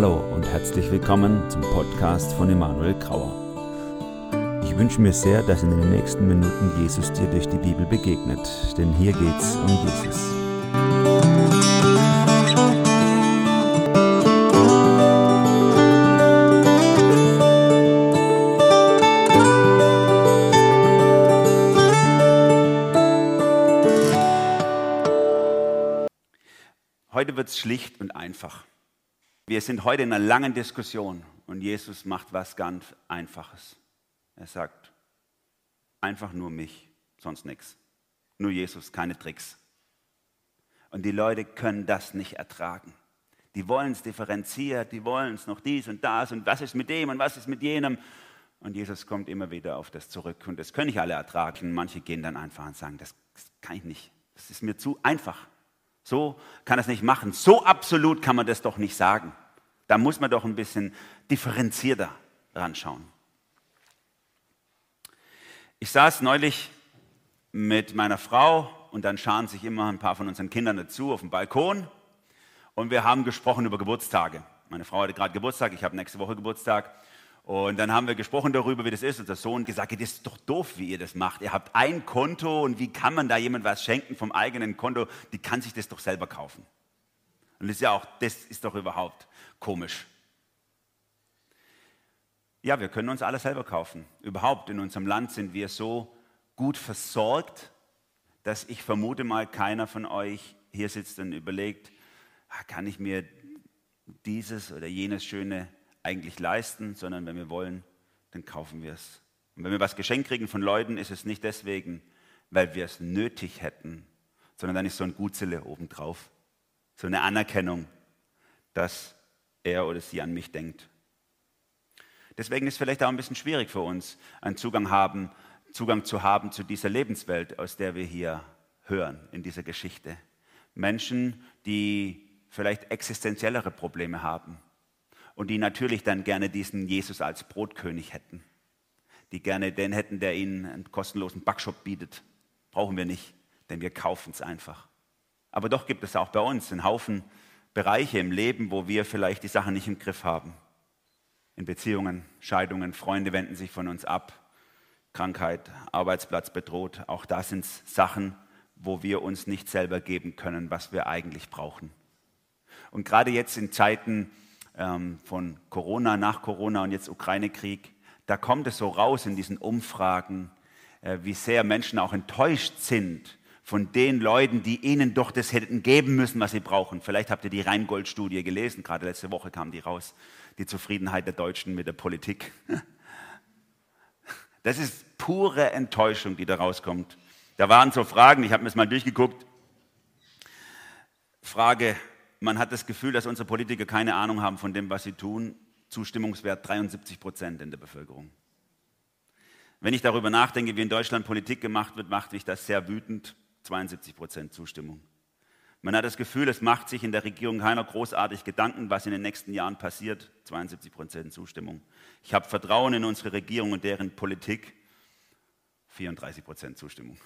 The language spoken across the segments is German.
Hallo und herzlich willkommen zum Podcast von Emanuel Grauer. Ich wünsche mir sehr, dass in den nächsten Minuten Jesus dir durch die Bibel begegnet, denn hier geht's um Jesus. Heute wird es schlicht und einfach. Wir sind heute in einer langen Diskussion und Jesus macht was ganz Einfaches. Er sagt, einfach nur mich, sonst nichts. Nur Jesus, keine Tricks. Und die Leute können das nicht ertragen. Die wollen es differenziert, die wollen es noch dies und das und was ist mit dem und was ist mit jenem. Und Jesus kommt immer wieder auf das zurück. Und das können nicht alle ertragen. Manche gehen dann einfach und sagen, das kann ich nicht. Das ist mir zu einfach. So kann es nicht machen. So absolut kann man das doch nicht sagen. Da muss man doch ein bisschen differenzierter ranschauen. Ich saß neulich mit meiner Frau und dann scharen sich immer ein paar von unseren Kindern dazu auf dem Balkon und wir haben gesprochen über Geburtstage. Meine Frau hatte gerade Geburtstag, ich habe nächste Woche Geburtstag und dann haben wir gesprochen darüber, wie das ist. Und der Sohn gesagt, das ist doch doof, wie ihr das macht. Ihr habt ein Konto und wie kann man da jemand was schenken vom eigenen Konto? Die kann sich das doch selber kaufen. Und das ist ja auch, das ist doch überhaupt komisch. Ja, wir können uns alles selber kaufen. Überhaupt in unserem Land sind wir so gut versorgt, dass ich vermute mal, keiner von euch hier sitzt und überlegt, ah, kann ich mir dieses oder jenes schöne eigentlich leisten, sondern wenn wir wollen, dann kaufen wir es. Und wenn wir was geschenkt kriegen von Leuten, ist es nicht deswegen, weil wir es nötig hätten, sondern dann ist so ein Gutzelle obendrauf. So eine Anerkennung, dass er oder sie an mich denkt. Deswegen ist es vielleicht auch ein bisschen schwierig für uns, einen Zugang, haben, Zugang zu haben zu dieser Lebenswelt, aus der wir hier hören, in dieser Geschichte. Menschen, die vielleicht existenziellere Probleme haben, und die natürlich dann gerne diesen Jesus als Brotkönig hätten. Die gerne den hätten, der ihnen einen kostenlosen Backshop bietet. Brauchen wir nicht, denn wir kaufen es einfach. Aber doch gibt es auch bei uns einen Haufen Bereiche im Leben, wo wir vielleicht die Sachen nicht im Griff haben. In Beziehungen, Scheidungen, Freunde wenden sich von uns ab, Krankheit, Arbeitsplatz bedroht. Auch das sind Sachen, wo wir uns nicht selber geben können, was wir eigentlich brauchen. Und gerade jetzt in Zeiten, ähm, von Corona, nach Corona und jetzt Ukraine-Krieg, da kommt es so raus in diesen Umfragen, äh, wie sehr Menschen auch enttäuscht sind von den Leuten, die ihnen doch das hätten geben müssen, was sie brauchen. Vielleicht habt ihr die Rheingold-Studie gelesen, gerade letzte Woche kam die raus, die Zufriedenheit der Deutschen mit der Politik. Das ist pure Enttäuschung, die da rauskommt. Da waren so Fragen, ich habe mir das mal durchgeguckt. Frage, man hat das Gefühl, dass unsere Politiker keine Ahnung haben von dem, was sie tun. Zustimmungswert 73 Prozent in der Bevölkerung. Wenn ich darüber nachdenke, wie in Deutschland Politik gemacht wird, macht mich das sehr wütend. 72 Prozent Zustimmung. Man hat das Gefühl, es macht sich in der Regierung keiner großartig Gedanken, was in den nächsten Jahren passiert. 72 Prozent Zustimmung. Ich habe Vertrauen in unsere Regierung und deren Politik. 34 Prozent Zustimmung.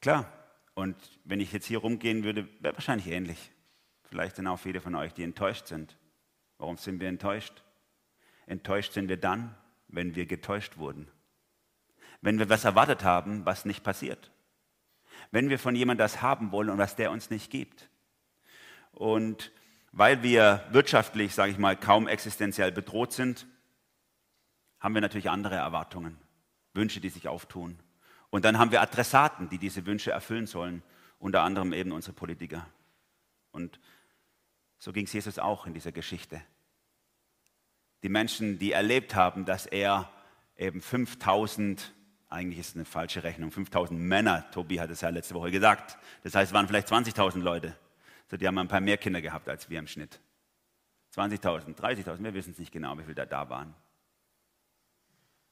Klar, und wenn ich jetzt hier rumgehen würde, wäre wahrscheinlich ähnlich. Vielleicht sind auch viele von euch, die enttäuscht sind. Warum sind wir enttäuscht? Enttäuscht sind wir dann, wenn wir getäuscht wurden. Wenn wir was erwartet haben, was nicht passiert. Wenn wir von jemandem das haben wollen und was der uns nicht gibt. Und weil wir wirtschaftlich, sage ich mal, kaum existenziell bedroht sind, haben wir natürlich andere Erwartungen, Wünsche, die sich auftun. Und dann haben wir Adressaten, die diese Wünsche erfüllen sollen, unter anderem eben unsere Politiker. Und so ging es Jesus auch in dieser Geschichte. Die Menschen, die erlebt haben, dass er eben 5000, eigentlich ist es eine falsche Rechnung, 5000 Männer, Tobi hat es ja letzte Woche gesagt, das heißt, es waren vielleicht 20.000 Leute. So, die haben ein paar mehr Kinder gehabt als wir im Schnitt. 20.000, 30.000, wir wissen es nicht genau, wie viele da da waren.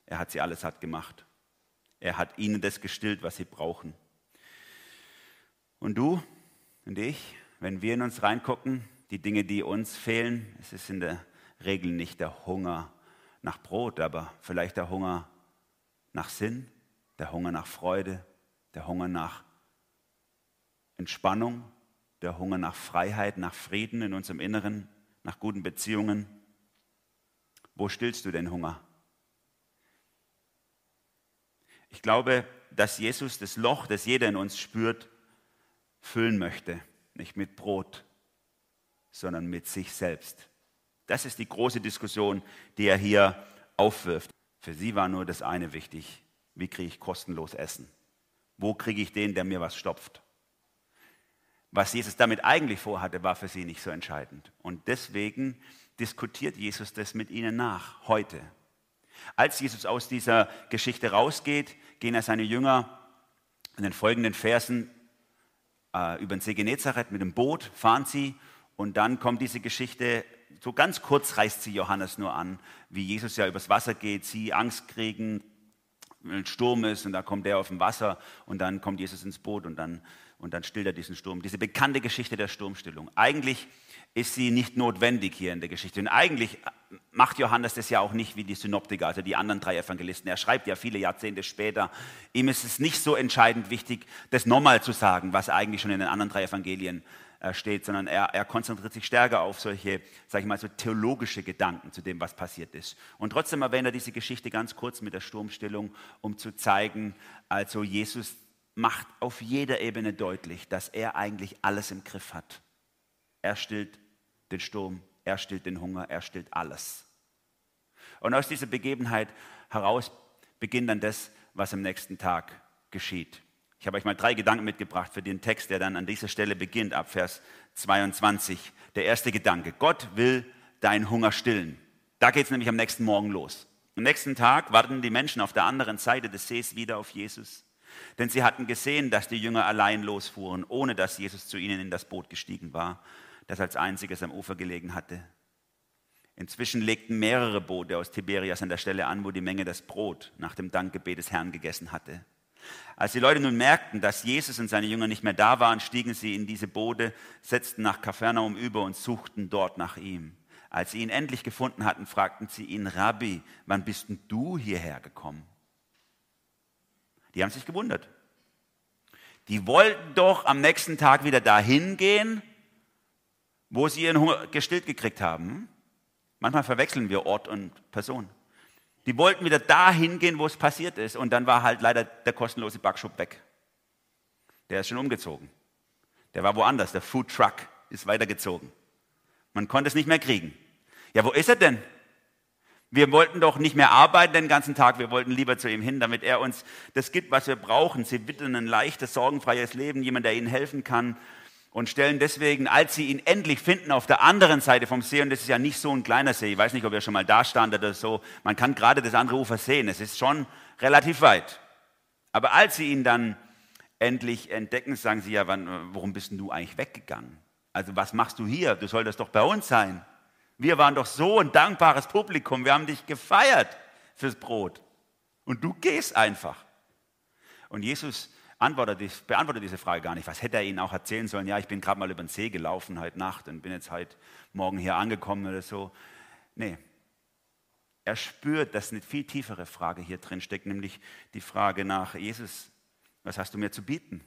Er hat sie alles satt gemacht. Er hat ihnen das gestillt, was sie brauchen. Und du und ich, wenn wir in uns reingucken, die Dinge, die uns fehlen, es ist in der Regel nicht der Hunger nach Brot, aber vielleicht der Hunger nach Sinn, der Hunger nach Freude, der Hunger nach Entspannung, der Hunger nach Freiheit, nach Frieden in unserem Inneren, nach guten Beziehungen. Wo stillst du den Hunger? Ich glaube, dass Jesus das Loch, das jeder in uns spürt, füllen möchte. Nicht mit Brot, sondern mit sich selbst. Das ist die große Diskussion, die er hier aufwirft. Für sie war nur das eine wichtig. Wie kriege ich kostenlos Essen? Wo kriege ich den, der mir was stopft? Was Jesus damit eigentlich vorhatte, war für sie nicht so entscheidend. Und deswegen diskutiert Jesus das mit ihnen nach, heute. Als Jesus aus dieser Geschichte rausgeht, gehen er seine Jünger in den folgenden Versen äh, über den See Genezareth mit dem Boot, fahren sie und dann kommt diese Geschichte, so ganz kurz reißt sie Johannes nur an, wie Jesus ja übers Wasser geht, sie Angst kriegen, ein Sturm ist und da kommt er auf dem Wasser und dann kommt Jesus ins Boot und dann, und dann stillt er diesen Sturm. Diese bekannte Geschichte der Sturmstillung. Eigentlich ist sie nicht notwendig hier in der Geschichte. Und eigentlich macht Johannes das ja auch nicht wie die Synoptiker, also die anderen drei Evangelisten. Er schreibt ja viele Jahrzehnte später. Ihm ist es nicht so entscheidend wichtig, das nochmal zu sagen, was eigentlich schon in den anderen drei Evangelien äh, steht, sondern er, er, konzentriert sich stärker auf solche, sage ich mal, so theologische Gedanken zu dem, was passiert ist. Und trotzdem erwähnt er diese Geschichte ganz kurz mit der Sturmstillung, um zu zeigen, also Jesus macht auf jeder Ebene deutlich, dass er eigentlich alles im Griff hat. Er stillt den Sturm, er stillt den Hunger, er stillt alles. Und aus dieser Begebenheit heraus beginnt dann das, was am nächsten Tag geschieht. Ich habe euch mal drei Gedanken mitgebracht für den Text, der dann an dieser Stelle beginnt, ab Vers 22. Der erste Gedanke, Gott will deinen Hunger stillen. Da geht es nämlich am nächsten Morgen los. Am nächsten Tag warten die Menschen auf der anderen Seite des Sees wieder auf Jesus. Denn sie hatten gesehen, dass die Jünger allein losfuhren, ohne dass Jesus zu ihnen in das Boot gestiegen war das als einziges am Ufer gelegen hatte. Inzwischen legten mehrere Boote aus Tiberias an der Stelle an, wo die Menge das Brot nach dem Dankgebet des Herrn gegessen hatte. Als die Leute nun merkten, dass Jesus und seine Jünger nicht mehr da waren, stiegen sie in diese Boote, setzten nach Kapernaum über und suchten dort nach ihm. Als sie ihn endlich gefunden hatten, fragten sie ihn, Rabbi, wann bist denn du hierher gekommen? Die haben sich gewundert. Die wollten doch am nächsten Tag wieder dahin gehen, wo sie ihren Hunger gestillt gekriegt haben. Manchmal verwechseln wir Ort und Person. Die wollten wieder dahin gehen, wo es passiert ist. Und dann war halt leider der kostenlose Backschub weg. Der ist schon umgezogen. Der war woanders. Der Food Truck ist weitergezogen. Man konnte es nicht mehr kriegen. Ja, wo ist er denn? Wir wollten doch nicht mehr arbeiten den ganzen Tag, wir wollten lieber zu ihm hin, damit er uns das gibt, was wir brauchen. Sie bitten ein leichtes, sorgenfreies Leben, jemand, der ihnen helfen kann und stellen deswegen, als sie ihn endlich finden, auf der anderen Seite vom See, und das ist ja nicht so ein kleiner See, ich weiß nicht, ob ihr schon mal da standet oder so, man kann gerade das andere Ufer sehen, es ist schon relativ weit. Aber als sie ihn dann endlich entdecken, sagen sie ja, wann, warum bist denn du eigentlich weggegangen? Also was machst du hier? Du solltest doch bei uns sein. Wir waren doch so ein dankbares Publikum, wir haben dich gefeiert fürs Brot. Und du gehst einfach. Und Jesus beantwortet, beantwortet diese Frage gar nicht. Was hätte er ihnen auch erzählen sollen? Ja, ich bin gerade mal über den See gelaufen heute Nacht und bin jetzt heute Morgen hier angekommen oder so. Nee. Er spürt, dass eine viel tiefere Frage hier drin steckt, nämlich die Frage nach Jesus, was hast du mir zu bieten?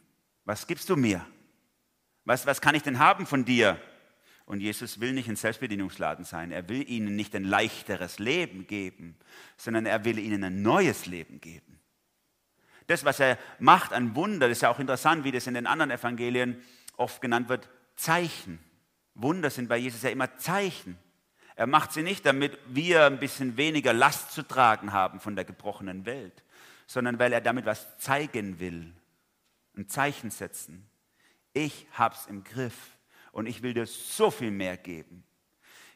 Was gibst du mir? Was, was kann ich denn haben von dir? Und Jesus will nicht ein Selbstbedienungsladen sein. Er will ihnen nicht ein leichteres Leben geben, sondern er will ihnen ein neues Leben geben das, was er macht an Wunder, das ist ja auch interessant, wie das in den anderen Evangelien oft genannt wird, Zeichen. Wunder sind bei Jesus ja immer Zeichen. Er macht sie nicht, damit wir ein bisschen weniger Last zu tragen haben von der gebrochenen Welt, sondern weil er damit was zeigen will, ein Zeichen setzen. Ich hab's im Griff und ich will dir so viel mehr geben.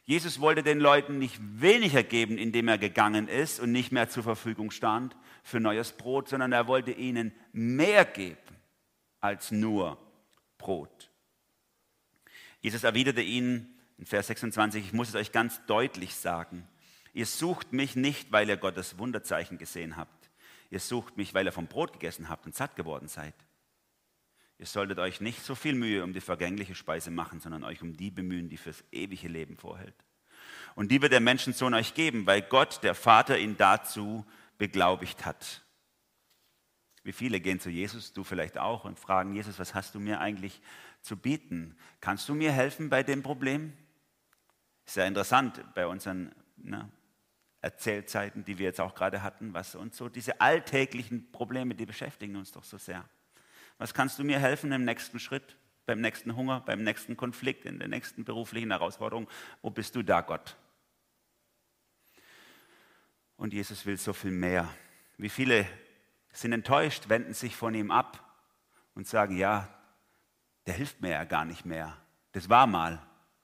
Jesus wollte den Leuten nicht weniger geben, indem er gegangen ist und nicht mehr zur Verfügung stand für neues Brot, sondern er wollte ihnen mehr geben als nur Brot. Jesus erwiderte ihnen in Vers 26, ich muss es euch ganz deutlich sagen, ihr sucht mich nicht, weil ihr Gottes Wunderzeichen gesehen habt. Ihr sucht mich, weil ihr vom Brot gegessen habt und satt geworden seid. Ihr solltet euch nicht so viel Mühe um die vergängliche Speise machen, sondern euch um die bemühen, die fürs ewige Leben vorhält. Und die wird der Menschensohn euch geben, weil Gott, der Vater, ihn dazu beglaubigt hat. Wie viele gehen zu Jesus, du vielleicht auch, und fragen, Jesus, was hast du mir eigentlich zu bieten. Kannst du mir helfen bei dem Problem? Sehr interessant bei unseren ne, Erzählzeiten, die wir jetzt auch gerade hatten, was uns so diese alltäglichen Probleme, die beschäftigen uns doch so sehr. Was kannst du mir helfen im nächsten Schritt, beim nächsten Hunger, beim nächsten Konflikt, in der nächsten beruflichen Herausforderung? Wo bist du da, Gott? Und Jesus will so viel mehr. Wie viele sind enttäuscht, wenden sich von ihm ab und sagen, ja, der hilft mir ja gar nicht mehr. Das war mal.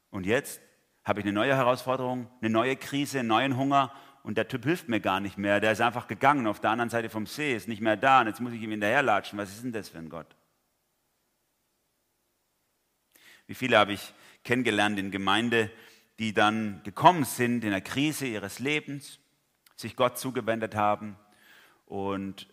Und jetzt habe ich eine neue Herausforderung, eine neue Krise, einen neuen Hunger und der Typ hilft mir gar nicht mehr. Der ist einfach gegangen auf der anderen Seite vom See, ist nicht mehr da und jetzt muss ich ihm hinterherlatschen. Was ist denn das für ein Gott? Wie viele habe ich kennengelernt in Gemeinde, die dann gekommen sind in der Krise ihres Lebens, sich Gott zugewendet haben und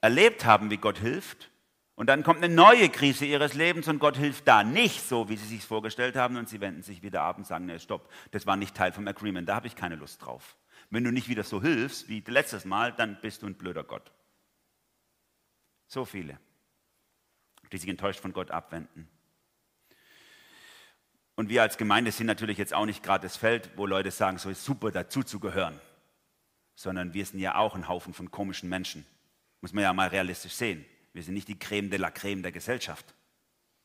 erlebt haben, wie Gott hilft. Und dann kommt eine neue Krise ihres Lebens und Gott hilft da nicht so, wie sie sich vorgestellt haben. Und sie wenden sich wieder ab und sagen, nee, stopp, das war nicht Teil vom Agreement, da habe ich keine Lust drauf. Wenn du nicht wieder so hilfst wie letztes Mal, dann bist du ein blöder Gott. So viele, die sich enttäuscht von Gott abwenden. Und wir als Gemeinde sind natürlich jetzt auch nicht gerade das Feld, wo Leute sagen, so ist super dazu zu gehören, sondern wir sind ja auch ein Haufen von komischen Menschen. Muss man ja mal realistisch sehen. Wir sind nicht die Creme de la Creme der Gesellschaft.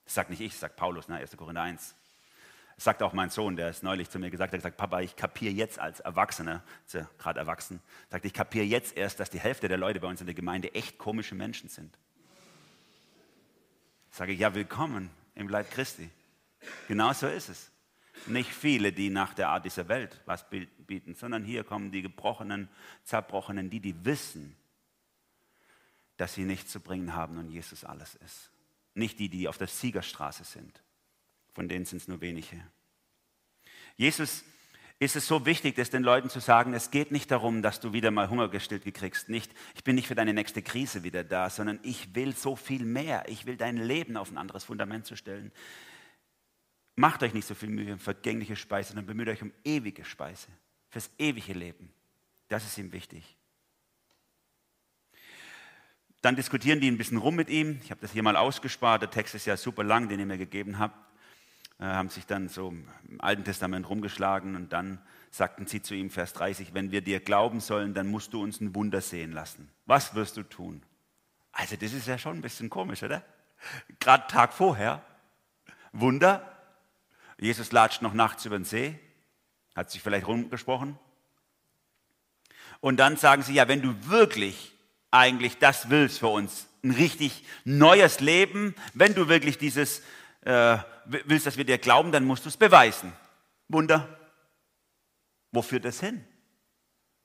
Das sagt nicht ich, das sagt Paulus, ne? 1. Korinther 1. Das sagt auch mein Sohn, der ist neulich zu mir gesagt, hat gesagt, Papa, ich kapiere jetzt als Erwachsener, ist ja gerade erwachsen, sagt, ich kapiere jetzt erst, dass die Hälfte der Leute bei uns in der Gemeinde echt komische Menschen sind. Sage ich, ja, willkommen im Leib Christi. Genau so ist es. Nicht viele, die nach der Art dieser Welt was bieten, sondern hier kommen die gebrochenen, zerbrochenen, die, die wissen, dass sie nichts zu bringen haben und Jesus alles ist. Nicht die, die auf der Siegerstraße sind. Von denen sind es nur wenige. Jesus ist es so wichtig, das den Leuten zu sagen, es geht nicht darum, dass du wieder mal Hunger gestillt kriegst. Nicht, ich bin nicht für deine nächste Krise wieder da, sondern ich will so viel mehr. Ich will dein Leben auf ein anderes Fundament zu stellen. Macht euch nicht so viel Mühe um vergängliche Speise, sondern bemüht euch um ewige Speise, fürs ewige Leben. Das ist ihm wichtig. Dann diskutieren die ein bisschen rum mit ihm. Ich habe das hier mal ausgespart. Der Text ist ja super lang, den ihr mir gegeben habt. Äh, haben sich dann so im Alten Testament rumgeschlagen und dann sagten sie zu ihm, Vers 30, wenn wir dir glauben sollen, dann musst du uns ein Wunder sehen lassen. Was wirst du tun? Also das ist ja schon ein bisschen komisch, oder? Gerade Tag vorher. Wunder. Jesus latscht noch nachts über den See. Hat sich vielleicht rumgesprochen. Und dann sagen sie, ja, wenn du wirklich eigentlich das willst für uns, ein richtig neues Leben, wenn du wirklich dieses äh, willst, dass wir dir glauben, dann musst du es beweisen. Wunder. Wo führt das hin?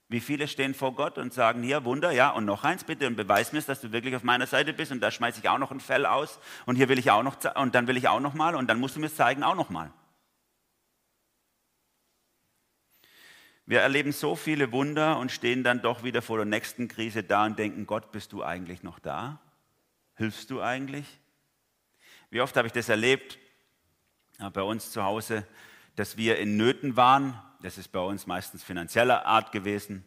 Wie viele stehen vor Gott und sagen, hier, Wunder, ja, und noch eins bitte und beweis mir, dass du wirklich auf meiner Seite bist und da schmeiße ich auch noch ein Fell aus und hier will ich auch noch, und dann will ich auch noch mal und dann musst du mir es zeigen, auch noch mal. Wir erleben so viele Wunder und stehen dann doch wieder vor der nächsten Krise da und denken, Gott, bist du eigentlich noch da? Hilfst du eigentlich? Wie oft habe ich das erlebt bei uns zu Hause, dass wir in Nöten waren. Das ist bei uns meistens finanzieller Art gewesen.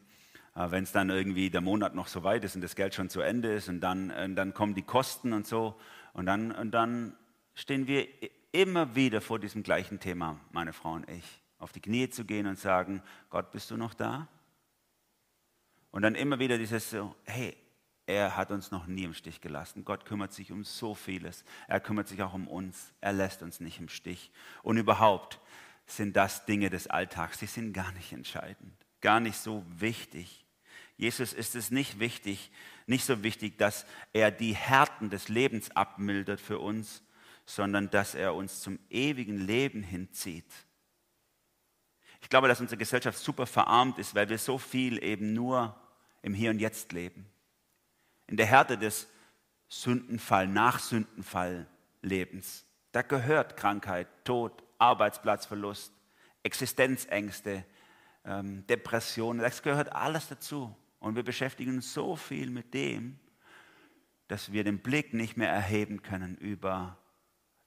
Wenn es dann irgendwie der Monat noch so weit ist und das Geld schon zu Ende ist und dann, und dann kommen die Kosten und so. Und dann, und dann stehen wir immer wieder vor diesem gleichen Thema, meine Frau und ich auf die Knie zu gehen und sagen, Gott, bist du noch da? Und dann immer wieder dieses so, hey, er hat uns noch nie im Stich gelassen. Gott kümmert sich um so vieles. Er kümmert sich auch um uns. Er lässt uns nicht im Stich. Und überhaupt sind das Dinge des Alltags, die sind gar nicht entscheidend, gar nicht so wichtig. Jesus ist es nicht wichtig, nicht so wichtig, dass er die Härten des Lebens abmildert für uns, sondern dass er uns zum ewigen Leben hinzieht. Ich glaube, dass unsere Gesellschaft super verarmt ist, weil wir so viel eben nur im Hier und Jetzt leben. In der Härte des Sündenfall, Nach-Sündenfall Lebens. Da gehört Krankheit, Tod, Arbeitsplatzverlust, Existenzängste, ähm, Depressionen. Das gehört alles dazu. Und wir beschäftigen uns so viel mit dem, dass wir den Blick nicht mehr erheben können über,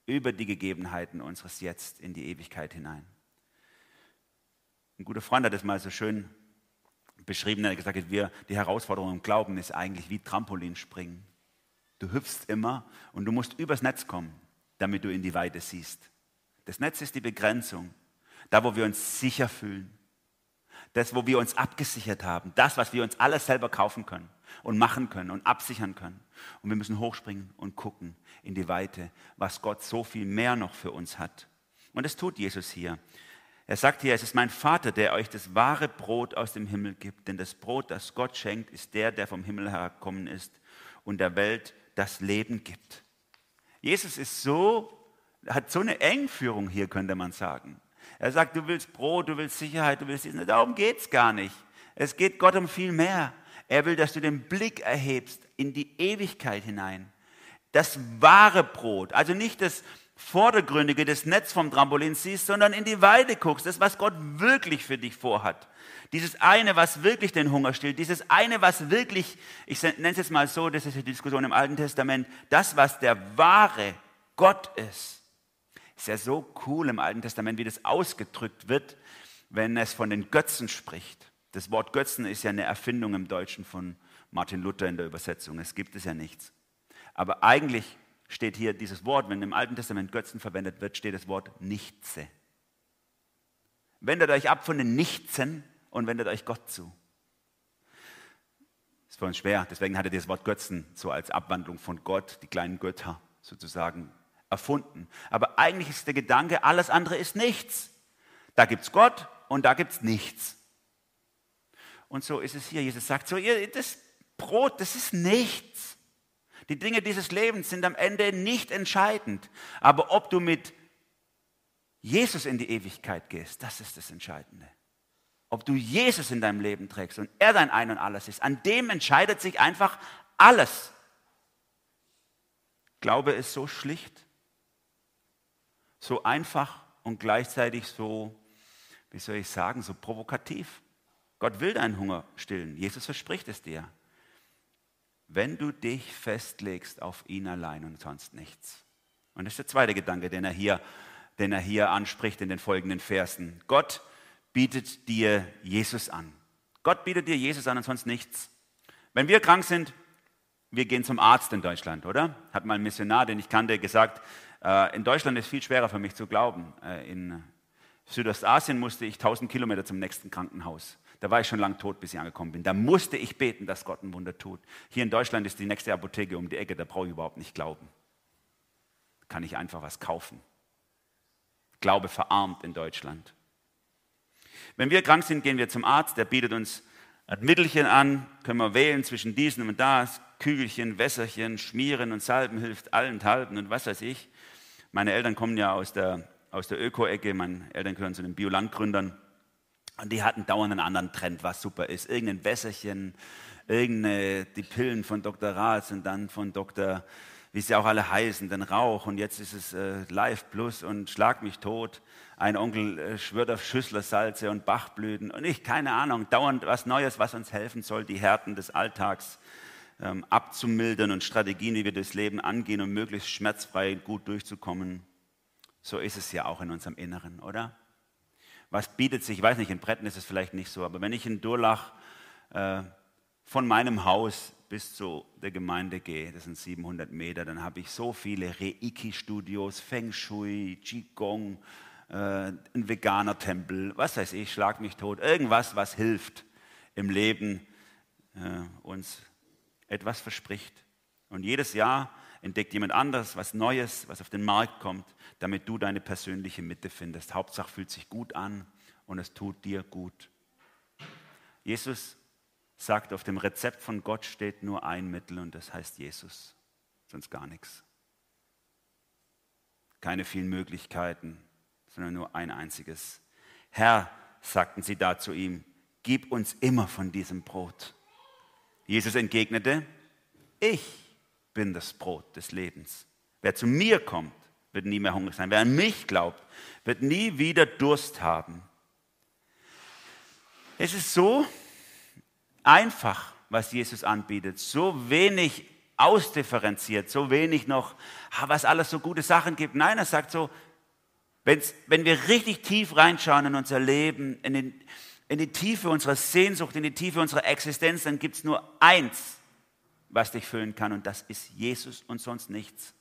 über die Gegebenheiten unseres Jetzt in die Ewigkeit hinein. Ein guter Freund hat das mal so schön beschrieben, er hat gesagt, wir, die Herausforderung im Glauben ist eigentlich wie Trampolinspringen. Du hüpfst immer und du musst übers Netz kommen. damit du in die Weite siehst. Das Netz ist die Begrenzung, da wo wir uns sicher fühlen, das, wo wir uns abgesichert haben, das, was wir uns alles selber kaufen können und machen können und absichern können. Und wir müssen hochspringen und gucken in die Weite, was Gott so viel mehr noch für uns hat. Und das tut Jesus hier. Er sagt hier, es ist mein Vater, der euch das wahre Brot aus dem Himmel gibt, denn das Brot, das Gott schenkt, ist der, der vom Himmel herabgekommen ist und der Welt das Leben gibt. Jesus ist so, hat so eine Engführung hier, könnte man sagen. Er sagt, du willst Brot, du willst Sicherheit, du willst dies. Darum geht es gar nicht. Es geht Gott um viel mehr. Er will, dass du den Blick erhebst in die Ewigkeit hinein. Das wahre Brot, also nicht das Vordergründige, das Netz vom Trampolin siehst, sondern in die Weide guckst, das, was Gott wirklich für dich vorhat. Dieses eine, was wirklich den Hunger stillt, dieses eine, was wirklich, ich nenne es jetzt mal so, das ist die Diskussion im Alten Testament, das, was der wahre Gott ist. Ist ja so cool im Alten Testament, wie das ausgedrückt wird, wenn es von den Götzen spricht. Das Wort Götzen ist ja eine Erfindung im Deutschen von Martin Luther in der Übersetzung. Es gibt es ja nichts. Aber eigentlich steht hier dieses Wort, wenn im Alten Testament Götzen verwendet wird, steht das Wort Nichtse. Wendet euch ab von den Nichtsen und wendet euch Gott zu. Ist für uns schwer, deswegen hat er das Wort Götzen so als Abwandlung von Gott, die kleinen Götter sozusagen erfunden. Aber eigentlich ist der Gedanke, alles andere ist nichts. Da gibt es Gott und da gibt es nichts. Und so ist es hier. Jesus sagt so, ihr, das Brot, das ist nichts. Die Dinge dieses Lebens sind am Ende nicht entscheidend. Aber ob du mit Jesus in die Ewigkeit gehst, das ist das Entscheidende. Ob du Jesus in deinem Leben trägst und er dein Ein und alles ist, an dem entscheidet sich einfach alles. Glaube ist so schlicht so einfach und gleichzeitig so, wie soll ich sagen, so provokativ. Gott will deinen Hunger stillen. Jesus verspricht es dir. Wenn du dich festlegst auf ihn allein und sonst nichts. Und das ist der zweite Gedanke, den er hier, den er hier anspricht in den folgenden Versen. Gott bietet dir Jesus an. Gott bietet dir Jesus an und sonst nichts. Wenn wir krank sind, wir gehen zum Arzt in Deutschland, oder? Hat mal ein Missionar, den ich kannte, gesagt, äh, in Deutschland ist viel schwerer für mich zu glauben. Äh, in Südostasien musste ich 1000 Kilometer zum nächsten Krankenhaus. Da war ich schon lang tot, bis ich angekommen bin. Da musste ich beten, dass Gott ein Wunder tut. Hier in Deutschland ist die nächste Apotheke um die Ecke, da brauche ich überhaupt nicht glauben. Kann ich einfach was kaufen. Glaube verarmt in Deutschland. Wenn wir krank sind, gehen wir zum Arzt, der bietet uns ein Mittelchen an, können wir wählen zwischen diesen und das, Kügelchen, Wässerchen, Schmieren und Salben hilft allenthalben und was weiß ich. Meine Eltern kommen ja aus der, aus der Öko-Ecke, meine Eltern gehören zu den Biolandgründern. Und die hatten dauernd einen anderen Trend, was super ist. Irgendein Wässerchen, irgendeine, die Pillen von Dr. Rath und dann von Dr., wie sie auch alle heißen, den Rauch. Und jetzt ist es äh, Live Plus und Schlag mich tot. Ein Onkel äh, schwört auf Schüsslersalze und Bachblüten. Und ich, keine Ahnung, dauernd was Neues, was uns helfen soll, die Härten des Alltags ähm, abzumildern und Strategien, wie wir das Leben angehen, um möglichst schmerzfrei gut durchzukommen. So ist es ja auch in unserem Inneren, oder? Was bietet sich, ich weiß nicht, in Bretten ist es vielleicht nicht so, aber wenn ich in Durlach äh, von meinem Haus bis zu der Gemeinde gehe, das sind 700 Meter, dann habe ich so viele Reiki-Studios, Feng Shui, Qigong, äh, ein veganer Tempel, was weiß ich, schlag mich tot, irgendwas, was hilft im Leben, äh, uns etwas verspricht. Und jedes Jahr entdeckt jemand anderes was Neues, was auf den Markt kommt, damit du deine persönliche Mitte findest. Hauptsache fühlt sich gut an und es tut dir gut. Jesus sagt, auf dem Rezept von Gott steht nur ein Mittel und das heißt Jesus, sonst gar nichts. Keine vielen Möglichkeiten, sondern nur ein einziges. Herr, sagten sie da zu ihm, gib uns immer von diesem Brot. Jesus entgegnete, ich bin das Brot des Lebens. Wer zu mir kommt, wird nie mehr hungrig sein. Wer an mich glaubt, wird nie wieder Durst haben. Es ist so einfach, was Jesus anbietet, so wenig ausdifferenziert, so wenig noch, was alles so gute Sachen gibt. Nein, er sagt so, wenn wir richtig tief reinschauen in unser Leben, in den, in die Tiefe unserer Sehnsucht, in die Tiefe unserer Existenz, dann gibt es nur eins, was dich füllen kann und das ist Jesus und sonst nichts.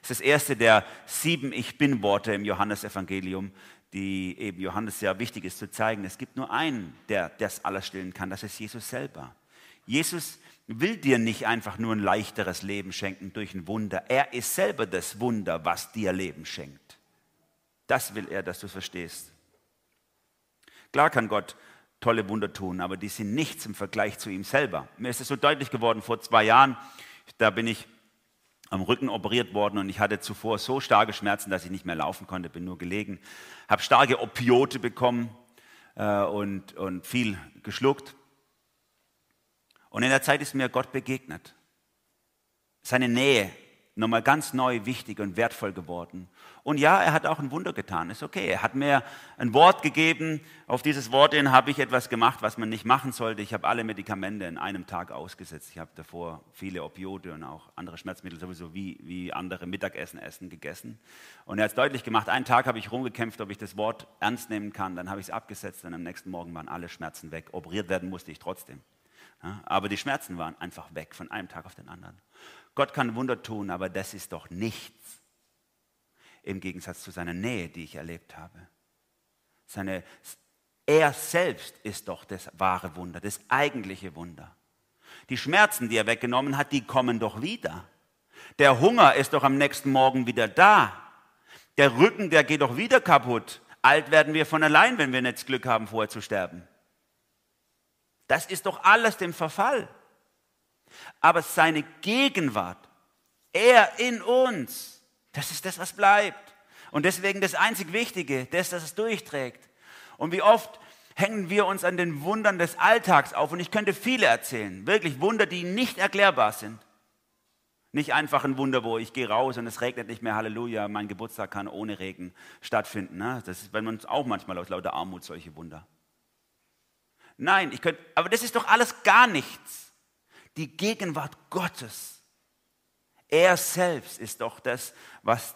Das ist das erste der sieben Ich Bin-Worte im Johannesevangelium, die eben Johannes sehr wichtig ist zu zeigen. Es gibt nur einen, der das alles stillen kann, das ist Jesus selber. Jesus will dir nicht einfach nur ein leichteres Leben schenken durch ein Wunder. Er ist selber das Wunder, was dir Leben schenkt. Das will er, dass du verstehst. Klar kann Gott tolle Wunder tun, aber die sind nichts im Vergleich zu ihm selber. Mir ist es so deutlich geworden vor zwei Jahren, da bin ich am Rücken operiert worden und ich hatte zuvor so starke Schmerzen, dass ich nicht mehr laufen konnte, bin nur gelegen, habe starke Opiote bekommen äh, und, und viel geschluckt. Und in der Zeit ist mir Gott begegnet. Seine Nähe nochmal ganz neu wichtig und wertvoll geworden. Und ja, er hat auch ein Wunder getan, ist okay. Er hat mir ein Wort gegeben, auf dieses Wort hin habe ich etwas gemacht, was man nicht machen sollte. Ich habe alle Medikamente in einem Tag ausgesetzt. Ich habe davor viele Opioide und auch andere Schmerzmittel sowieso wie, wie andere Mittagessen essen gegessen. Und er hat es deutlich gemacht, einen Tag habe ich rumgekämpft, ob ich das Wort ernst nehmen kann. Dann habe ich es abgesetzt und am nächsten Morgen waren alle Schmerzen weg. Operiert werden musste ich trotzdem. Aber die Schmerzen waren einfach weg von einem Tag auf den anderen. Gott kann Wunder tun, aber das ist doch nichts im Gegensatz zu seiner Nähe, die ich erlebt habe. Seine, er selbst ist doch das wahre Wunder, das eigentliche Wunder. Die Schmerzen, die er weggenommen hat, die kommen doch wieder. Der Hunger ist doch am nächsten Morgen wieder da. Der Rücken, der geht doch wieder kaputt. Alt werden wir von allein, wenn wir nicht Glück haben, vorher zu sterben. Das ist doch alles dem Verfall aber seine Gegenwart, er in uns, das ist das, was bleibt. Und deswegen das einzig Wichtige, das, das es durchträgt. Und wie oft hängen wir uns an den Wundern des Alltags auf. Und ich könnte viele erzählen, wirklich Wunder, die nicht erklärbar sind. Nicht einfach ein Wunder, wo ich gehe raus und es regnet nicht mehr, Halleluja, mein Geburtstag kann ohne Regen stattfinden. Ne? Das ist bei uns auch manchmal aus lauter Armut solche Wunder. Nein, ich könnte, aber das ist doch alles gar nichts die Gegenwart Gottes. Er selbst ist doch das, was,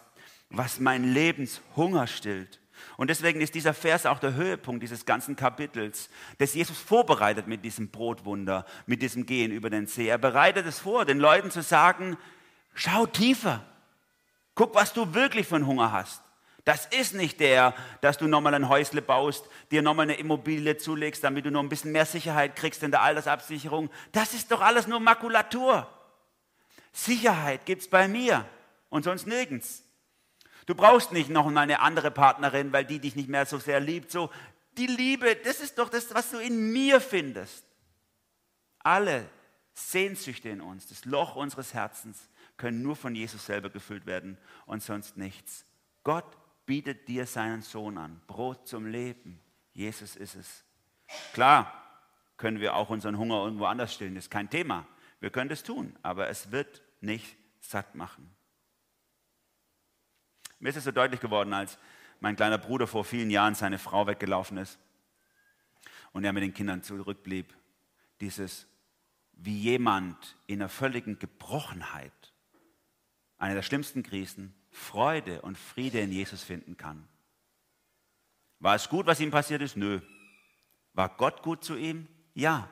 was mein Lebenshunger stillt. Und deswegen ist dieser Vers auch der Höhepunkt dieses ganzen Kapitels, das Jesus vorbereitet mit diesem Brotwunder, mit diesem Gehen über den See. Er bereitet es vor, den Leuten zu sagen, schau tiefer, guck, was du wirklich von Hunger hast. Das ist nicht der, dass du nochmal ein Häusle baust, dir nochmal eine Immobilie zulegst, damit du noch ein bisschen mehr Sicherheit kriegst in der Altersabsicherung. Das ist doch alles nur Makulatur. Sicherheit gibt es bei mir und sonst nirgends. Du brauchst nicht noch eine andere Partnerin, weil die dich nicht mehr so sehr liebt. So, die Liebe, das ist doch das, was du in mir findest. Alle Sehnsüchte in uns, das Loch unseres Herzens, können nur von Jesus selber gefüllt werden und sonst nichts. Gott bietet dir seinen Sohn an. Brot zum Leben. Jesus ist es. Klar können wir auch unseren Hunger irgendwo anders stillen, das ist kein Thema. Wir können das tun, aber es wird nicht satt machen. Mir ist es so deutlich geworden, als mein kleiner Bruder vor vielen Jahren seine Frau weggelaufen ist und er mit den Kindern zurückblieb. Dieses, wie jemand in einer völligen Gebrochenheit, einer der schlimmsten Krisen, Freude und Friede in Jesus finden kann. War es gut, was ihm passiert ist? Nö. War Gott gut zu ihm? Ja.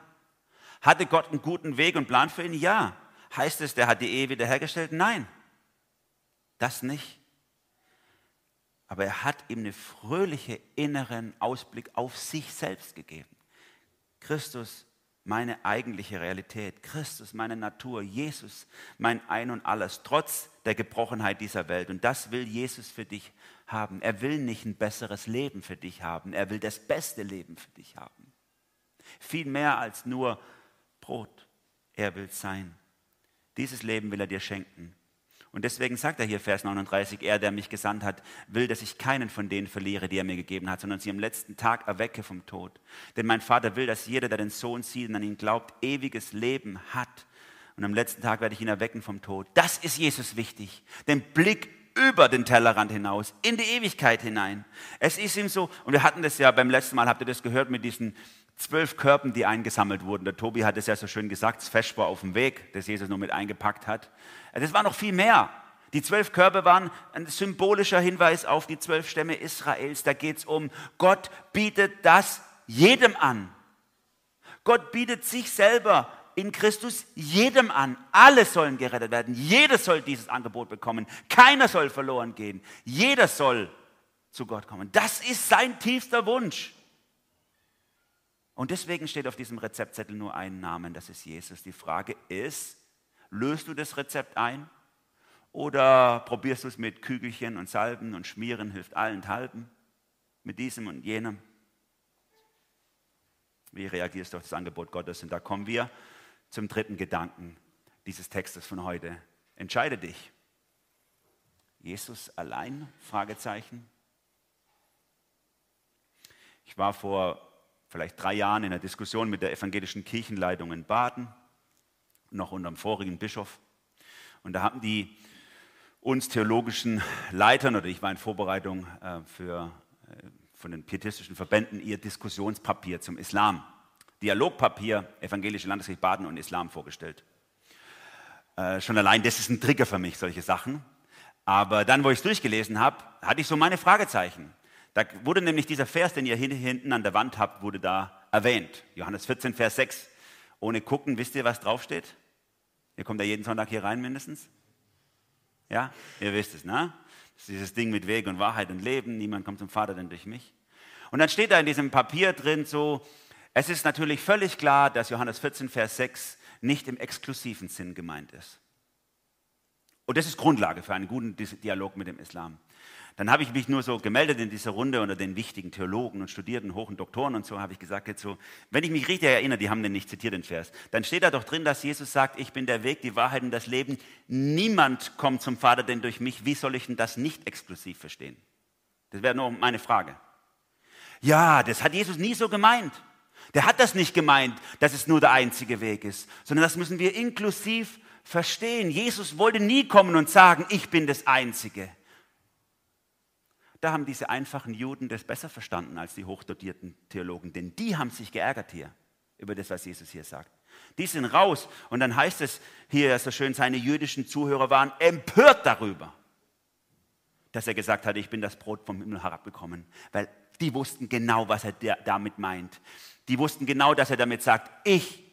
Hatte Gott einen guten Weg und Plan für ihn? Ja. Heißt es, der hat die Ehe wiederhergestellt? Nein. Das nicht. Aber er hat ihm einen fröhlichen inneren Ausblick auf sich selbst gegeben. Christus meine eigentliche Realität. Christus, meine Natur, Jesus, mein Ein und alles, trotz der Gebrochenheit dieser Welt. Und das will Jesus für dich haben. Er will nicht ein besseres Leben für dich haben. Er will das beste Leben für dich haben. Viel mehr als nur Brot. Er will sein. Dieses Leben will er dir schenken. Und deswegen sagt er hier Vers 39, er, der mich gesandt hat, will, dass ich keinen von denen verliere, die er mir gegeben hat, sondern sie am letzten Tag erwecke vom Tod. Denn mein Vater will, dass jeder, der den Sohn sieht und an ihn glaubt, ewiges Leben hat. Und am letzten Tag werde ich ihn erwecken vom Tod. Das ist Jesus wichtig. Den Blick über den Tellerrand hinaus, in die Ewigkeit hinein. Es ist ihm so, und wir hatten das ja beim letzten Mal, habt ihr das gehört, mit diesen zwölf Körben, die eingesammelt wurden. Der Tobi hat es ja so schön gesagt, das Fest war auf dem Weg, das Jesus nur mit eingepackt hat. Das war noch viel mehr. Die zwölf Körbe waren ein symbolischer Hinweis auf die zwölf Stämme Israels. Da geht es um, Gott bietet das jedem an. Gott bietet sich selber in Christus jedem an. Alle sollen gerettet werden. Jeder soll dieses Angebot bekommen. Keiner soll verloren gehen. Jeder soll zu Gott kommen. Das ist sein tiefster Wunsch. Und deswegen steht auf diesem Rezeptzettel nur ein Name, das ist Jesus. Die Frage ist, löst du das Rezept ein oder probierst du es mit Kügelchen und Salben und Schmieren, hilft allenthalben, mit diesem und jenem? Wie reagierst du auf das Angebot Gottes? Und da kommen wir zum dritten Gedanken dieses Textes von heute. Entscheide dich. Jesus allein? Fragezeichen. Ich war vor vielleicht drei Jahren in einer Diskussion mit der evangelischen Kirchenleitung in Baden, noch unter dem vorigen Bischof. Und da haben die uns theologischen Leitern, oder ich war in Vorbereitung äh, für, äh, von den pietistischen Verbänden, ihr Diskussionspapier zum Islam, Dialogpapier Evangelische Landeskirche Baden und Islam vorgestellt. Äh, schon allein das ist ein Trigger für mich, solche Sachen. Aber dann, wo ich es durchgelesen habe, hatte ich so meine Fragezeichen. Da wurde nämlich dieser Vers, den ihr hinten an der Wand habt, wurde da erwähnt. Johannes 14, Vers 6. Ohne gucken, wisst ihr, was draufsteht? Ihr kommt da jeden Sonntag hier rein mindestens? Ja, ihr wisst es, ne? Das ist dieses Ding mit Weg und Wahrheit und Leben. Niemand kommt zum Vater denn durch mich. Und dann steht da in diesem Papier drin so, es ist natürlich völlig klar, dass Johannes 14, Vers 6 nicht im exklusiven Sinn gemeint ist. Und das ist Grundlage für einen guten Dialog mit dem Islam. Dann habe ich mich nur so gemeldet in dieser Runde unter den wichtigen Theologen und Studierten, hohen Doktoren und so, habe ich gesagt, jetzt so, wenn ich mich richtig erinnere, die haben den nicht zitiert, den Vers, dann steht da doch drin, dass Jesus sagt, ich bin der Weg, die Wahrheit und das Leben. Niemand kommt zum Vater denn durch mich. Wie soll ich denn das nicht exklusiv verstehen? Das wäre nur meine Frage. Ja, das hat Jesus nie so gemeint. Der hat das nicht gemeint, dass es nur der einzige Weg ist, sondern das müssen wir inklusiv verstehen. Jesus wollte nie kommen und sagen, ich bin das Einzige. Da haben diese einfachen Juden das besser verstanden als die hochdotierten Theologen, denn die haben sich geärgert hier über das, was Jesus hier sagt. Die sind raus und dann heißt es hier so schön, seine jüdischen Zuhörer waren empört darüber, dass er gesagt hat, ich bin das Brot vom Himmel herabgekommen, weil die wussten genau, was er damit meint. Die wussten genau, dass er damit sagt, ich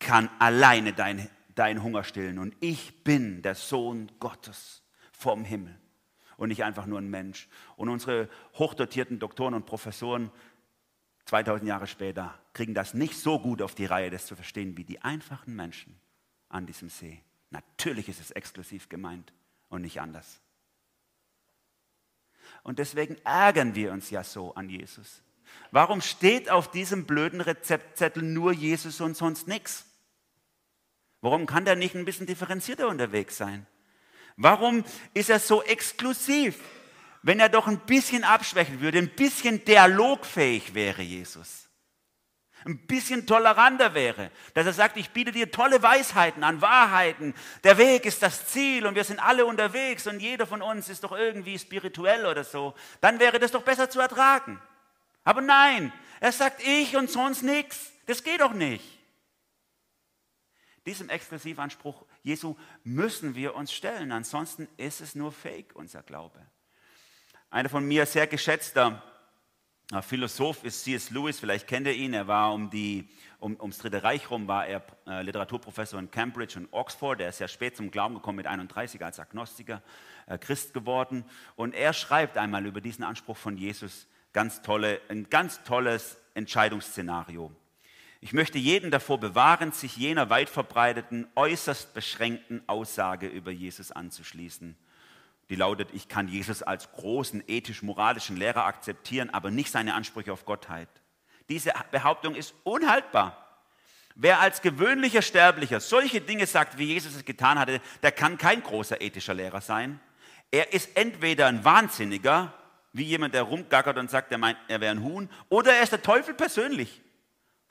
kann alleine deinen dein Hunger stillen und ich bin der Sohn Gottes vom Himmel und nicht einfach nur ein Mensch. Und unsere hochdotierten Doktoren und Professoren 2000 Jahre später kriegen das nicht so gut auf die Reihe, das zu verstehen, wie die einfachen Menschen an diesem See. Natürlich ist es exklusiv gemeint und nicht anders. Und deswegen ärgern wir uns ja so an Jesus. Warum steht auf diesem blöden Rezeptzettel nur Jesus und sonst nichts? Warum kann der nicht ein bisschen differenzierter unterwegs sein? Warum ist er so exklusiv? Wenn er doch ein bisschen abschwächen würde, ein bisschen dialogfähig wäre, Jesus. Ein bisschen toleranter wäre, dass er sagt, ich biete dir tolle Weisheiten an, Wahrheiten. Der Weg ist das Ziel und wir sind alle unterwegs und jeder von uns ist doch irgendwie spirituell oder so. Dann wäre das doch besser zu ertragen. Aber nein, er sagt ich und sonst nichts. Das geht doch nicht. Diesem Exklusivanspruch Jesu müssen wir uns stellen, ansonsten ist es nur Fake, unser Glaube. Einer von mir sehr geschätzter äh, Philosoph ist C.S. Lewis, vielleicht kennt ihr ihn, er war um die, um, ums Dritte Reich rum, war er äh, Literaturprofessor in Cambridge und Oxford, er ist sehr spät zum Glauben gekommen mit 31 als Agnostiker, äh, Christ geworden und er schreibt einmal über diesen Anspruch von Jesus ganz tolle, ein ganz tolles Entscheidungsszenario. Ich möchte jeden davor bewahren, sich jener weit verbreiteten, äußerst beschränkten Aussage über Jesus anzuschließen. Die lautet, ich kann Jesus als großen ethisch-moralischen Lehrer akzeptieren, aber nicht seine Ansprüche auf Gottheit. Diese Behauptung ist unhaltbar. Wer als gewöhnlicher Sterblicher solche Dinge sagt, wie Jesus es getan hatte, der kann kein großer ethischer Lehrer sein. Er ist entweder ein Wahnsinniger, wie jemand, der rumgackert und sagt, er, meint, er wäre ein Huhn, oder er ist der Teufel persönlich.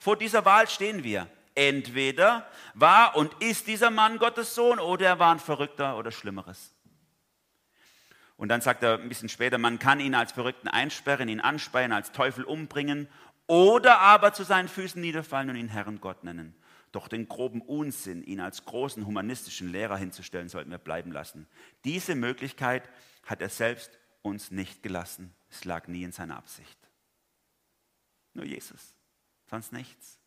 Vor dieser Wahl stehen wir. Entweder war und ist dieser Mann Gottes Sohn oder er war ein Verrückter oder Schlimmeres. Und dann sagt er ein bisschen später, man kann ihn als Verrückten einsperren, ihn anspeien, als Teufel umbringen oder aber zu seinen Füßen niederfallen und ihn Herrn Gott nennen. Doch den groben Unsinn, ihn als großen humanistischen Lehrer hinzustellen, sollten wir bleiben lassen. Diese Möglichkeit hat er selbst uns nicht gelassen. Es lag nie in seiner Absicht. Nur Jesus sonst nichts.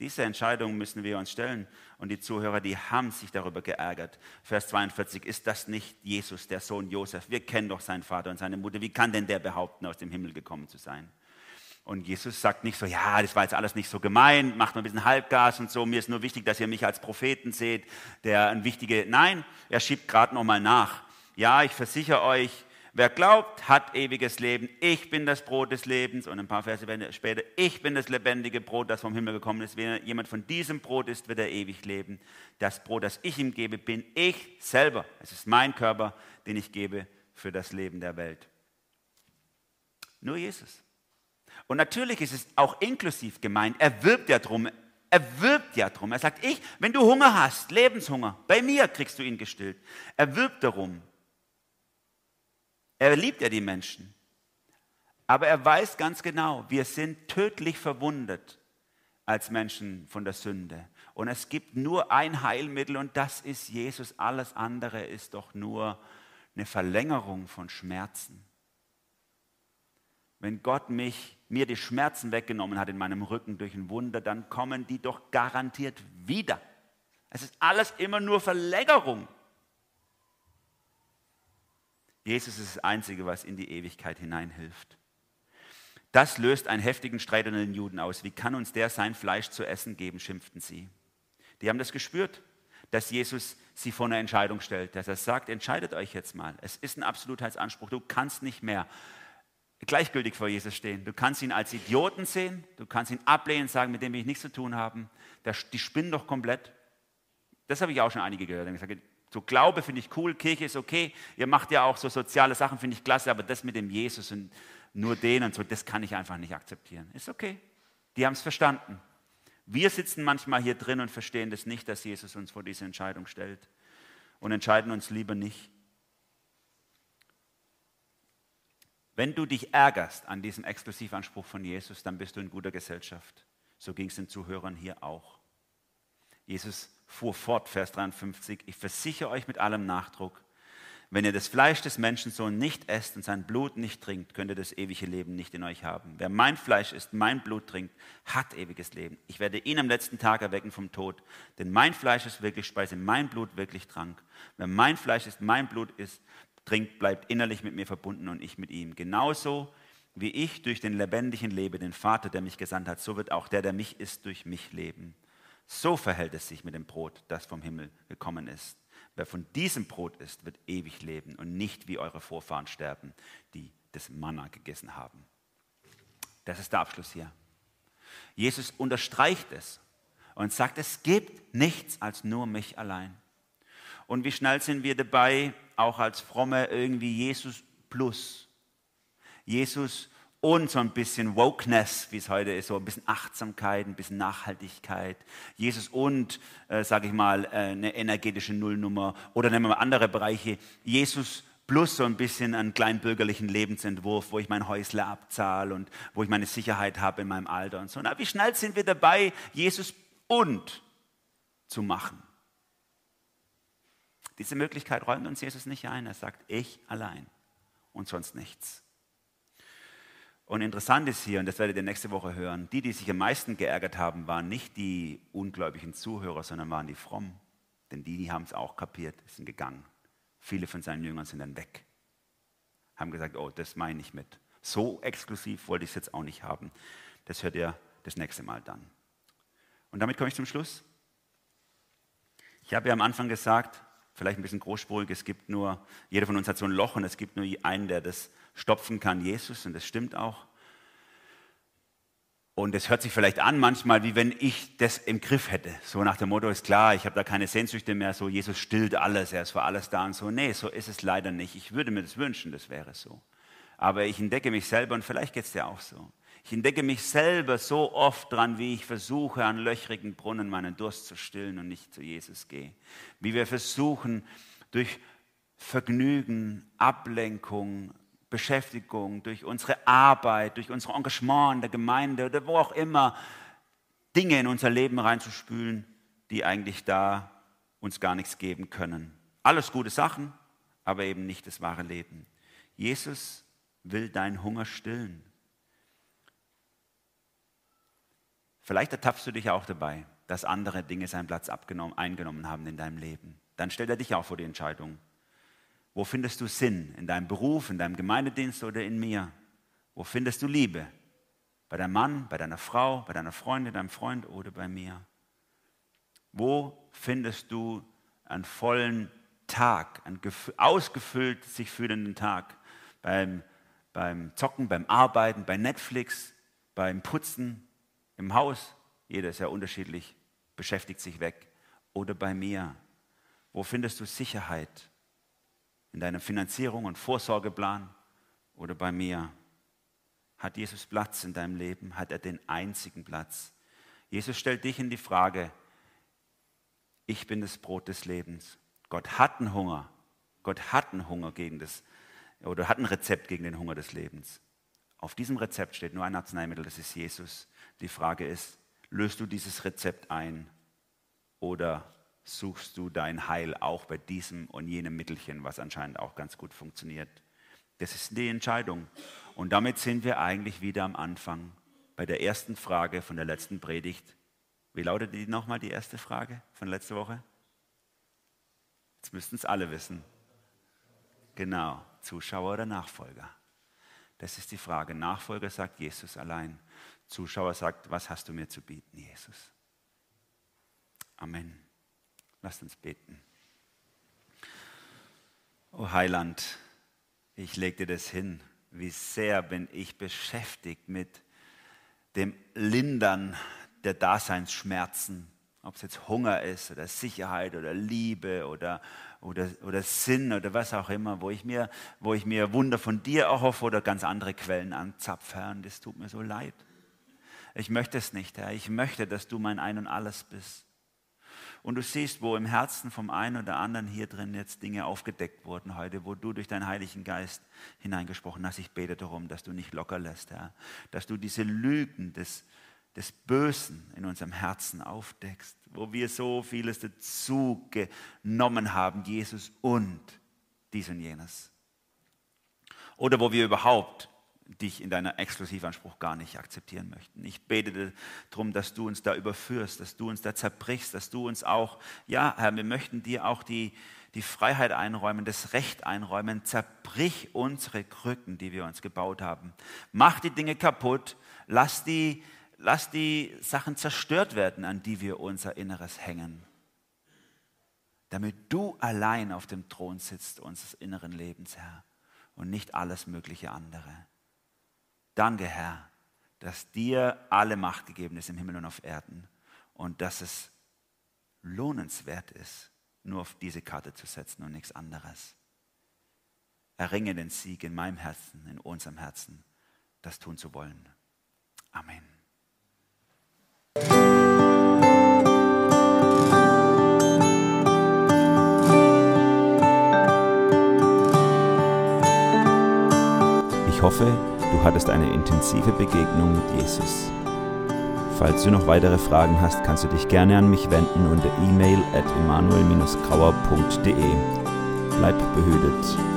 Diese Entscheidung müssen wir uns stellen. Und die Zuhörer, die haben sich darüber geärgert. Vers 42, ist das nicht Jesus, der Sohn Josef? Wir kennen doch seinen Vater und seine Mutter. Wie kann denn der behaupten, aus dem Himmel gekommen zu sein? Und Jesus sagt nicht so, ja, das war jetzt alles nicht so gemein, macht mal ein bisschen Halbgas und so. Mir ist nur wichtig, dass ihr mich als Propheten seht, der ein wichtiger. Nein, er schiebt gerade nochmal nach. Ja, ich versichere euch, wer glaubt, hat ewiges Leben. Ich bin das Brot des Lebens. Und ein paar Verse später, ich bin das lebendige Brot, das vom Himmel gekommen ist. Wenn jemand von diesem Brot isst, wird er ewig leben. Das Brot, das ich ihm gebe, bin ich selber. Es ist mein Körper, den ich gebe für das Leben der Welt. Nur Jesus. Und natürlich ist es auch inklusiv gemeint. Er wirbt ja drum. Er wirbt ja drum. Er sagt, ich, wenn du Hunger hast, Lebenshunger, bei mir kriegst du ihn gestillt. Er wirbt darum. Er liebt ja die Menschen. Aber er weiß ganz genau, wir sind tödlich verwundet als Menschen von der Sünde. Und es gibt nur ein Heilmittel und das ist Jesus. Alles andere ist doch nur eine Verlängerung von Schmerzen. Wenn Gott mich, mir die Schmerzen weggenommen hat in meinem Rücken durch ein Wunder, dann kommen die doch garantiert wieder. Es ist alles immer nur Verlängerung. Jesus ist das Einzige, was in die Ewigkeit hineinhilft. Das löst einen heftigen Streit unter den Juden aus. Wie kann uns der sein Fleisch zu essen geben, schimpften sie. Die haben das gespürt, dass Jesus sie vor eine Entscheidung stellt, dass er sagt, entscheidet euch jetzt mal. Es ist ein Absolutheitsanspruch, du kannst nicht mehr gleichgültig vor Jesus stehen. Du kannst ihn als Idioten sehen, du kannst ihn ablehnen, sagen, mit dem will ich nichts zu tun haben. Die spinnen doch komplett. Das habe ich auch schon einige gehört. Gesagt, so Glaube finde ich cool, Kirche ist okay, ihr macht ja auch so soziale Sachen, finde ich klasse, aber das mit dem Jesus und nur den und so, das kann ich einfach nicht akzeptieren. Ist okay. Die haben es verstanden. Wir sitzen manchmal hier drin und verstehen das nicht, dass Jesus uns vor diese Entscheidung stellt und entscheiden uns lieber nicht. Wenn du dich ärgerst an diesem Exklusivanspruch von Jesus, dann bist du in guter Gesellschaft. So ging es den Zuhörern hier auch. Jesus fuhr fort, Vers 53, ich versichere euch mit allem Nachdruck, wenn ihr das Fleisch des Menschensohn nicht esst und sein Blut nicht trinkt, könnt ihr das ewige Leben nicht in euch haben. Wer mein Fleisch isst, mein Blut trinkt, hat ewiges Leben. Ich werde ihn am letzten Tag erwecken vom Tod. Denn mein Fleisch ist wirklich Speise, mein Blut wirklich Trank. Wer mein Fleisch ist, mein Blut ist, trinkt, bleibt innerlich mit mir verbunden und ich mit ihm. Genauso wie ich durch den Lebendigen lebe, den Vater, der mich gesandt hat, so wird auch der, der mich isst, durch mich leben. So verhält es sich mit dem Brot, das vom Himmel gekommen ist. Wer von diesem Brot isst, wird ewig leben und nicht wie eure Vorfahren sterben, die das Manna gegessen haben. Das ist der Abschluss hier. Jesus unterstreicht es und sagt, es gibt nichts als nur mich allein. Und wie schnell sind wir dabei, auch als Fromme irgendwie Jesus plus. Jesus und so ein bisschen Wokeness, wie es heute ist, so ein bisschen Achtsamkeit, ein bisschen Nachhaltigkeit. Jesus und, äh, sage ich mal, äh, eine energetische Nullnummer oder nehmen wir andere Bereiche. Jesus plus so ein bisschen einen kleinen bürgerlichen Lebensentwurf, wo ich mein Häusle abzahle und wo ich meine Sicherheit habe in meinem Alter und so. Na, wie schnell sind wir dabei, Jesus und zu machen? Diese Möglichkeit räumt uns Jesus nicht ein. Er sagt, ich allein und sonst nichts. Und interessant ist hier, und das werdet ihr nächste Woche hören, die, die sich am meisten geärgert haben, waren nicht die ungläubigen Zuhörer, sondern waren die Frommen. Denn die, die haben es auch kapiert, sind gegangen. Viele von seinen Jüngern sind dann weg. Haben gesagt, oh, das meine ich mit. So exklusiv wollte ich es jetzt auch nicht haben. Das hört ihr das nächste Mal dann. Und damit komme ich zum Schluss. Ich habe ja am Anfang gesagt, vielleicht ein bisschen großspurig, es gibt nur, jeder von uns hat so ein Loch und es gibt nur einen, der das stopfen kann, Jesus, und das stimmt auch. Und es hört sich vielleicht an manchmal, wie wenn ich das im Griff hätte. So nach dem Motto ist klar, ich habe da keine Sehnsüchte mehr, so Jesus stillt alles, er ist für alles da und so. Nee, so ist es leider nicht. Ich würde mir das wünschen, das wäre so. Aber ich entdecke mich selber und vielleicht geht es dir auch so. Ich entdecke mich selber so oft dran, wie ich versuche, an löchrigen Brunnen meinen Durst zu stillen und nicht zu Jesus gehe. Wie wir versuchen, durch Vergnügen, Ablenkung, Beschäftigung, durch unsere Arbeit, durch unser Engagement in der Gemeinde oder wo auch immer, Dinge in unser Leben reinzuspülen, die eigentlich da uns gar nichts geben können. Alles gute Sachen, aber eben nicht das wahre Leben. Jesus will deinen Hunger stillen. Vielleicht ertappst du dich auch dabei, dass andere Dinge seinen Platz eingenommen haben in deinem Leben. Dann stellt er dich auch vor die Entscheidung. Wo findest du Sinn? In deinem Beruf, in deinem Gemeindedienst oder in mir? Wo findest du Liebe? Bei deinem Mann, bei deiner Frau, bei deiner Freundin, deinem Freund oder bei mir? Wo findest du einen vollen Tag, einen ausgefüllt sich fühlenden Tag? Beim, beim Zocken, beim Arbeiten, bei Netflix, beim Putzen, im Haus, jeder ist ja unterschiedlich, beschäftigt sich weg. Oder bei mir, wo findest du Sicherheit? In deiner Finanzierung und Vorsorgeplan? Oder bei mir? Hat Jesus Platz in deinem Leben? Hat er den einzigen Platz? Jesus stellt dich in die Frage, ich bin das Brot des Lebens. Gott hat einen Hunger. Gott hat einen Hunger gegen das, oder hat ein Rezept gegen den Hunger des Lebens. Auf diesem Rezept steht nur ein Arzneimittel, das ist Jesus. Die Frage ist, löst du dieses Rezept ein oder suchst du dein Heil auch bei diesem und jenem Mittelchen, was anscheinend auch ganz gut funktioniert? Das ist die Entscheidung. Und damit sind wir eigentlich wieder am Anfang bei der ersten Frage von der letzten Predigt. Wie lautet die nochmal, die erste Frage von letzter Woche? Jetzt müssten es alle wissen. Genau, Zuschauer oder Nachfolger. Das ist die Frage. Nachfolger sagt Jesus allein. Zuschauer sagt, was hast du mir zu bieten, Jesus? Amen. Lasst uns beten. O Heiland, ich leg dir das hin. Wie sehr bin ich beschäftigt mit dem Lindern der Daseinsschmerzen, ob es jetzt Hunger ist oder Sicherheit oder Liebe oder, oder, oder Sinn oder was auch immer, wo ich, mir, wo ich mir Wunder von dir erhoffe oder ganz andere Quellen anzapfe, Herr, und das tut mir so leid. Ich möchte es nicht, Herr. Ich möchte, dass du mein Ein und Alles bist. Und du siehst, wo im Herzen vom einen oder anderen hier drin jetzt Dinge aufgedeckt wurden heute, wo du durch deinen Heiligen Geist hineingesprochen hast. Ich bete darum, dass du nicht locker lässt, Herr. Dass du diese Lügen des, des Bösen in unserem Herzen aufdeckst, wo wir so vieles dazu genommen haben, Jesus und dies und jenes. Oder wo wir überhaupt dich in deiner Exklusivanspruch gar nicht akzeptieren möchten. Ich bete darum, dass du uns da überführst, dass du uns da zerbrichst, dass du uns auch, ja, Herr, wir möchten dir auch die, die Freiheit einräumen, das Recht einräumen. Zerbrich unsere Krücken, die wir uns gebaut haben. Mach die Dinge kaputt, lass die, lass die Sachen zerstört werden, an die wir unser Inneres hängen. Damit du allein auf dem Thron sitzt unseres inneren Lebens, Herr, und nicht alles mögliche andere. Danke, Herr, dass dir alle Macht gegeben ist im Himmel und auf Erden und dass es lohnenswert ist, nur auf diese Karte zu setzen und nichts anderes. Erringe den Sieg in meinem Herzen, in unserem Herzen, das tun zu wollen. Amen. Ich hoffe, Du hattest eine intensive Begegnung mit Jesus. Falls du noch weitere Fragen hast, kannst du dich gerne an mich wenden unter e-mail at emanuel-grauer.de. Bleib behütet.